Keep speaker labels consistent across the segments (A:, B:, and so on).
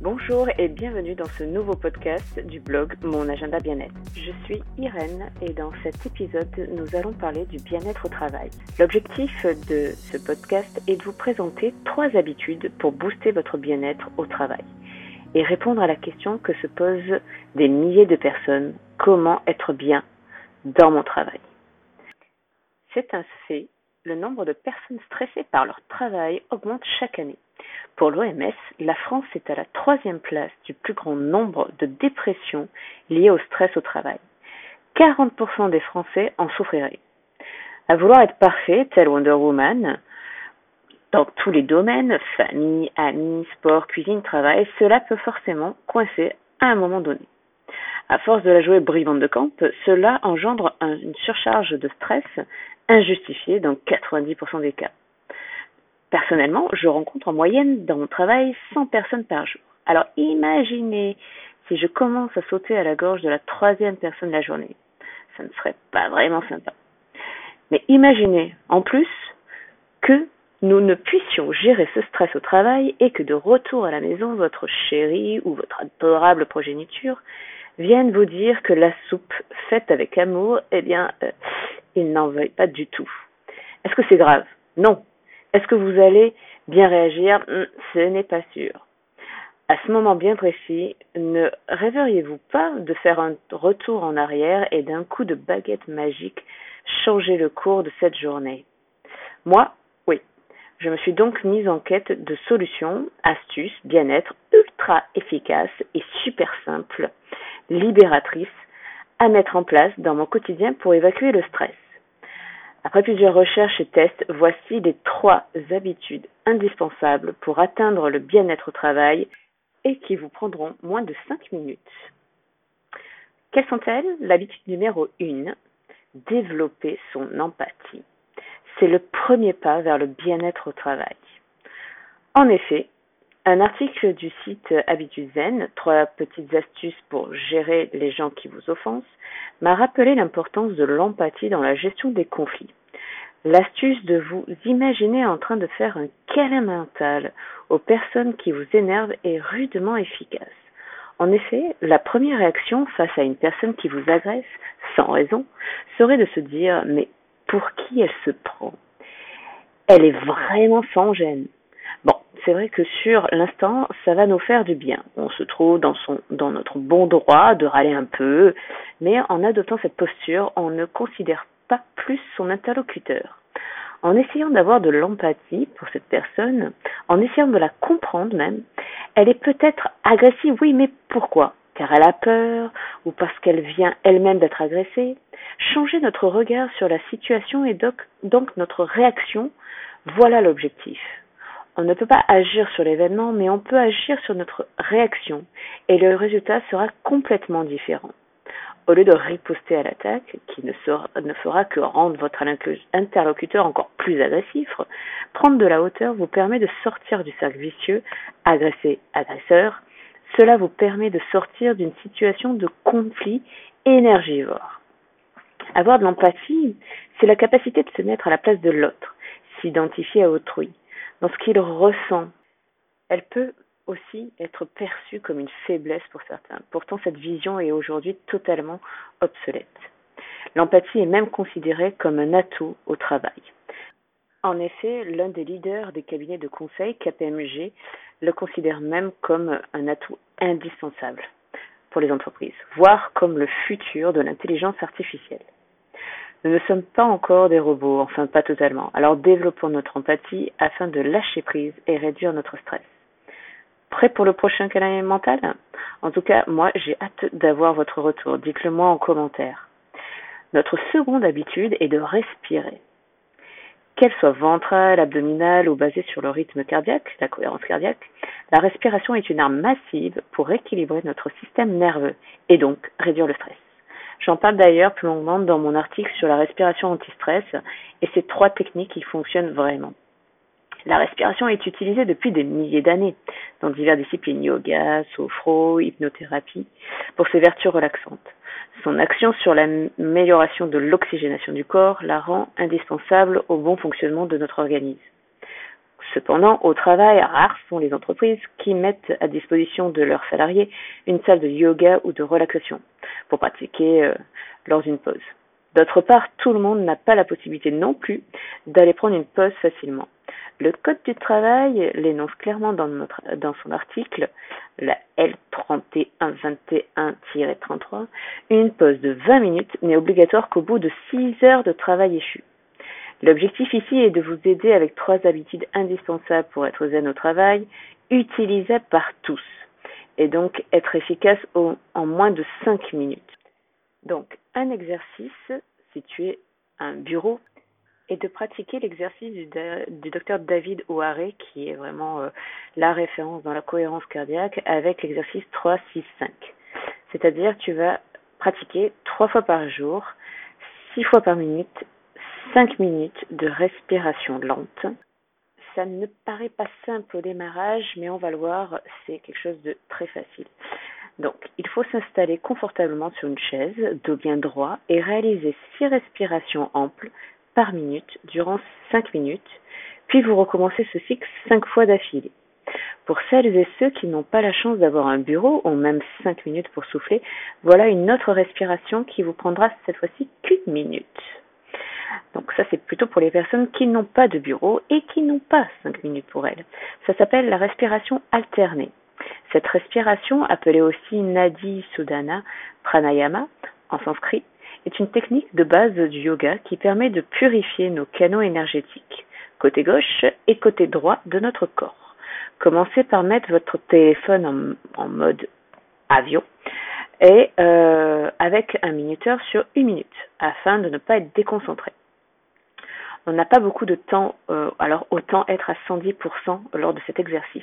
A: Bonjour et bienvenue dans ce nouveau podcast du blog Mon Agenda Bien-être. Je suis Irène et dans cet épisode, nous allons parler du bien-être au travail. L'objectif de ce podcast est de vous présenter trois habitudes pour booster votre bien-être au travail et répondre à la question que se posent des milliers de personnes, comment être bien dans mon travail. C'est un fait, le nombre de personnes stressées par leur travail augmente chaque année. Pour l'OMS, la France est à la troisième place du plus grand nombre de dépressions liées au stress au travail. 40% des Français en souffriraient. À vouloir être parfait, tel Wonder Woman, dans tous les domaines, famille, amis, sport, cuisine, travail, cela peut forcément coincer à un moment donné. À force de la jouer brillante de camp, cela engendre une surcharge de stress injustifiée dans 90% des cas. Personnellement, je rencontre en moyenne dans mon travail 100 personnes par jour. Alors imaginez si je commence à sauter à la gorge de la troisième personne de la journée. Ça ne serait pas vraiment sympa. Mais imaginez en plus que nous ne puissions gérer ce stress au travail et que de retour à la maison, votre chéri ou votre adorable progéniture vienne vous dire que la soupe faite avec amour, eh bien, euh, il n'en veuille pas du tout. Est-ce que c'est grave? Non. Est-ce que vous allez bien réagir? Hmm, Ce n'est pas sûr. À ce moment bien précis, ne rêveriez-vous pas de faire un retour en arrière et d'un coup de baguette magique changer le cours de cette journée? Moi, je me suis donc mise en quête de solutions, astuces, bien-être ultra efficaces et super simples, libératrices à mettre en place dans mon quotidien pour évacuer le stress. Après plusieurs recherches et tests, voici les trois habitudes indispensables pour atteindre le bien-être au travail et qui vous prendront moins de 5 minutes. Quelles sont-elles? L'habitude numéro 1, développer son empathie c'est le premier pas vers le bien-être au travail. En effet, un article du site Habitude Zen, trois petites astuces pour gérer les gens qui vous offensent, m'a rappelé l'importance de l'empathie dans la gestion des conflits. L'astuce de vous imaginer en train de faire un câlin mental aux personnes qui vous énervent est rudement efficace. En effet, la première réaction face à une personne qui vous agresse, sans raison, serait de se dire mais pour qui elle se prend? Elle est vraiment sans gêne. C'est vrai que sur l'instant, ça va nous faire du bien. On se trouve dans, son, dans notre bon droit de râler un peu, mais en adoptant cette posture, on ne considère pas plus son interlocuteur. En essayant d'avoir de l'empathie pour cette personne, en essayant de la comprendre même, elle est peut-être agressive, oui, mais pourquoi? Car elle a peur ou parce qu'elle vient elle-même d'être agressée? Changer notre regard sur la situation et donc, donc notre réaction, voilà l'objectif. On ne peut pas agir sur l'événement, mais on peut agir sur notre réaction et le résultat sera complètement différent. Au lieu de riposter à l'attaque, qui ne, fera que rendre votre interlocuteur encore plus agressif, prendre de la hauteur vous permet de sortir du cercle vicieux, agressé-agresseur, cela vous permet de sortir d'une situation de conflit énergivore. Avoir de l'empathie, c'est la capacité de se mettre à la place de l'autre, s'identifier à autrui, dans ce qu'il ressent. Elle peut aussi être perçue comme une faiblesse pour certains. Pourtant, cette vision est aujourd'hui totalement obsolète. L'empathie est même considérée comme un atout au travail. En effet, l'un des leaders des cabinets de conseil, KPMG, le considère même comme un atout indispensable pour les entreprises, voire comme le futur de l'intelligence artificielle. Nous ne sommes pas encore des robots, enfin pas totalement, alors développons notre empathie afin de lâcher prise et réduire notre stress. Prêt pour le prochain câlin mental? En tout cas, moi j'ai hâte d'avoir votre retour, dites-le moi en commentaire. Notre seconde habitude est de respirer qu'elle soit ventrale, abdominale ou basée sur le rythme cardiaque, la cohérence cardiaque, la respiration est une arme massive pour équilibrer notre système nerveux et donc réduire le stress. J'en parle d'ailleurs plus longuement dans mon article sur la respiration anti-stress et ces trois techniques qui fonctionnent vraiment. La respiration est utilisée depuis des milliers d'années dans diverses disciplines yoga, sophro, hypnothérapie pour ses vertus relaxantes. Son action sur l'amélioration de l'oxygénation du corps la rend indispensable au bon fonctionnement de notre organisme. Cependant, au travail, rares sont les entreprises qui mettent à disposition de leurs salariés une salle de yoga ou de relaxation pour pratiquer euh, lors d'une pause. D'autre part, tout le monde n'a pas la possibilité non plus d'aller prendre une pause facilement. Le Code du travail l'énonce clairement dans, son article, la L3121-33, une pause de 20 minutes n'est obligatoire qu'au bout de 6 heures de travail échu. L'objectif ici est de vous aider avec trois habitudes indispensables pour être zen au travail, utilisables par tous, et donc être efficace en moins de 5 minutes. Donc, un exercice situé un bureau et de pratiquer l'exercice du, docteur David O'Hare, qui est vraiment euh, la référence dans la cohérence cardiaque, avec l'exercice 3, 6, 5. C'est-à-dire, tu vas pratiquer trois fois par jour, six fois par minute, cinq minutes de respiration lente. Ça ne paraît pas simple au démarrage, mais on va le voir, c'est quelque chose de très facile. Donc, il faut s'installer confortablement sur une chaise, dos bien droit, et réaliser six respirations amples par minute durant 5 minutes, puis vous recommencez ce cycle 5 fois d'affilée. Pour celles et ceux qui n'ont pas la chance d'avoir un bureau ou même 5 minutes pour souffler, voilà une autre respiration qui vous prendra cette fois-ci qu'une minute. Donc ça c'est plutôt pour les personnes qui n'ont pas de bureau et qui n'ont pas 5 minutes pour elles. Ça s'appelle la respiration alternée. Cette respiration, appelée aussi Nadi Sudana Pranayama en sanskrit, est une technique de base du yoga qui permet de purifier nos canaux énergétiques, côté gauche et côté droit de notre corps. Commencez par mettre votre téléphone en, mode avion et euh, avec un minuteur sur une minute afin de ne pas être déconcentré. On n'a pas beaucoup de temps, euh, alors autant être à 110% lors de cet exercice.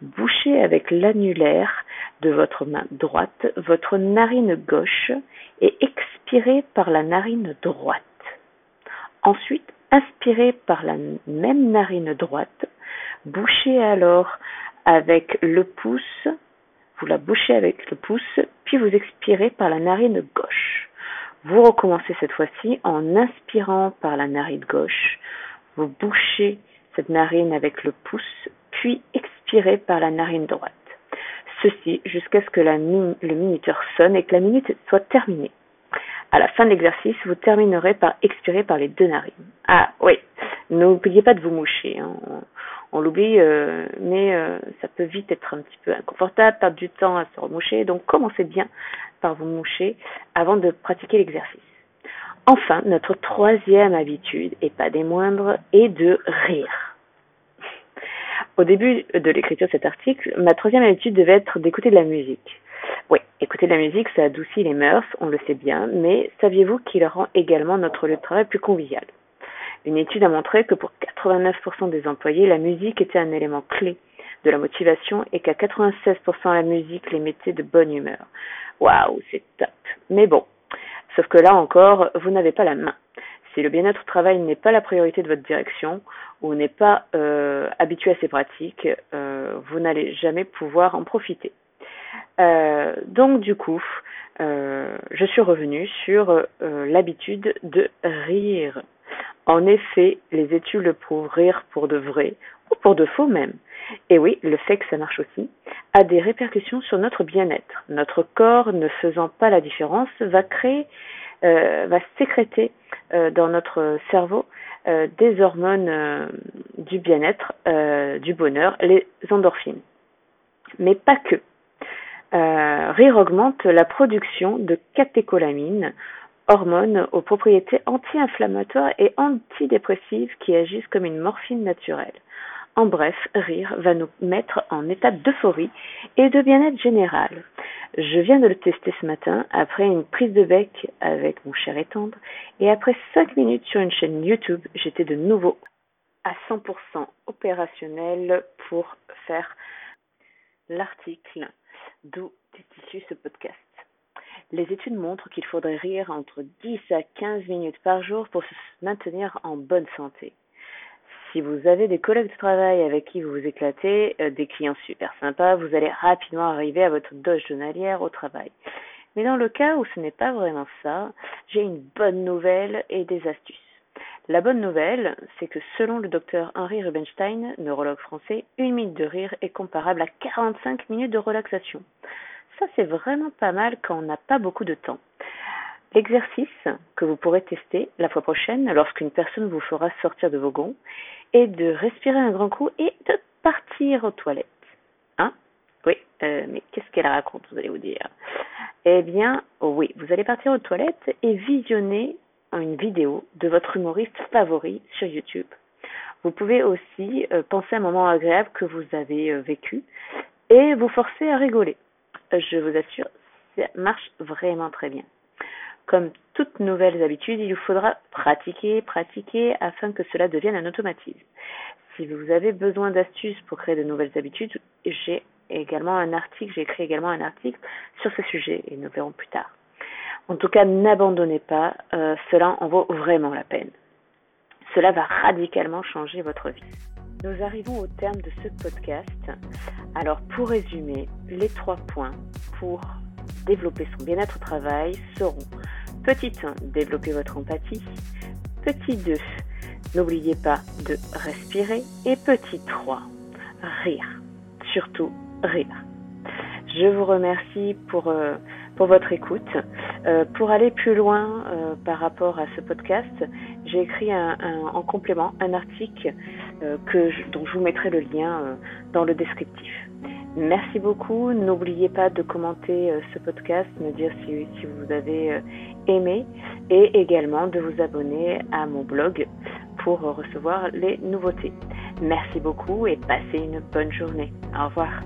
A: Bouchez avec l'annulaire de votre main droite votre narine gauche et expirez par la narine droite. Ensuite, inspirez par la même narine droite. Bouchez alors avec le pouce, vous la bouchez avec le pouce, puis vous expirez par la narine gauche. Vous recommencez cette fois-ci en inspirant par la narine gauche. Vous bouchez cette narine avec le pouce, puis expirez par la narine droite. Ceci jusqu'à ce que le minuteur sonne et que la minute soit terminée. À la fin de l'exercice, vous terminerez par expirer par les deux narines. Ah oui, n'oubliez pas de vous moucher. Hein. On, l'oublie, euh, mais euh, ça peut vite être un petit peu inconfortable, perdre du temps à se remoucher. Donc commencez bien par vous moucher avant de pratiquer l'exercice. Enfin, notre troisième habitude, et pas des moindres, est de rire. Au début de l'écriture de cet article, ma troisième habitude devait être d'écouter de la musique. Oui, écouter de la musique, ça adoucit les mœurs, on le sait bien, mais saviez-vous qu'il rend également notre lieu de travail plus convivial? Une étude a montré que pour 89% des employés, la musique était un élément clé de la motivation et qu'à 96% la musique les mettait de bonne humeur. Waouh, c'est top. Mais bon, sauf que là encore, vous n'avez pas la main. Si le bien-être au travail n'est pas la priorité de votre direction ou n'est pas euh, habitué à ces pratiques, euh, vous n'allez jamais pouvoir en profiter. Euh, donc du coup, je suis revenue sur l'habitude de rire. En effet, les études le prouvent, rire pour de vrai ou pour de faux même. Et oui, le fait que ça marche aussi a des répercussions sur notre bien-être. Notre corps, ne faisant pas la différence, va créer, va sécréter euh, dans notre cerveau euh, des hormones euh, du bien-être, du bonheur, les endorphines. Mais pas que. rire augmente la production de catécholamine, hormones aux propriétés anti-inflammatoires et antidépressives qui agissent comme une morphine naturelle. En bref, rire va nous mettre en état d'euphorie et de bien-être général. Je viens de le tester ce matin après une prise de bec avec mon cher et tendre et après 5 minutes sur une chaîne YouTube, j'étais de nouveau à 100% opérationnel pour faire l'article d'où est issu ce podcast. Les études montrent qu'il faudrait rire entre 10 à 15 minutes par jour pour se maintenir en bonne santé. Si vous avez des collègues de travail avec qui vous vous éclatez, euh, des clients super sympas, vous allez rapidement arriver à votre dose journalière au travail. Mais dans le cas où ce n'est pas vraiment ça, j'ai une bonne nouvelle et des astuces. La bonne nouvelle, c'est que selon le docteur Henri Rubenstein, neurologue français, une minute de rire est comparable à 45 minutes de relaxation. Ça, c'est vraiment pas mal quand on n'a pas beaucoup de temps. L'exercice que vous pourrez tester la fois prochaine lorsqu'une personne vous fera sortir de vos gonds est de respirer un grand coup et de partir aux toilettes. Hein? Oui, euh, mais qu'est-ce qu'elle raconte, vous allez vous dire? Eh bien, oui, vous allez partir aux toilettes et visionner une vidéo de votre humoriste favori sur YouTube. Vous pouvez aussi euh, penser à un moment agréable que vous avez euh, vécu et vous forcer à rigoler. Je vous assure, ça marche vraiment très bien. Comme toutes nouvelles habitudes, il vous faudra pratiquer, pratiquer afin que cela devienne un automatisme. Si vous avez besoin d'astuces pour créer de nouvelles habitudes, j'ai également un article, j'ai écrit également un article sur ce sujet et nous verrons plus tard. En tout cas, n'abandonnez pas, euh, cela en vaut vraiment la peine. Cela va radicalement changer votre vie. Nous arrivons au terme de ce podcast. Alors pour résumer, les trois points pour développer son bien-être au travail seront Petit 1, développer votre empathie. Petit 2, n'oubliez pas de respirer. Et petit 3, rire. Surtout rire. Je vous remercie pour, euh, pour votre écoute. Euh, pour aller plus loin euh, par rapport à ce podcast, j'ai écrit un, en complément un article que dont je vous mettrai le lien dans le descriptif. Merci beaucoup. N'oubliez pas de commenter euh, ce podcast, me dire si, si vous avez euh, aimé et également de vous abonner à mon blog pour recevoir les nouveautés. Merci beaucoup et passez une bonne journée. Au revoir.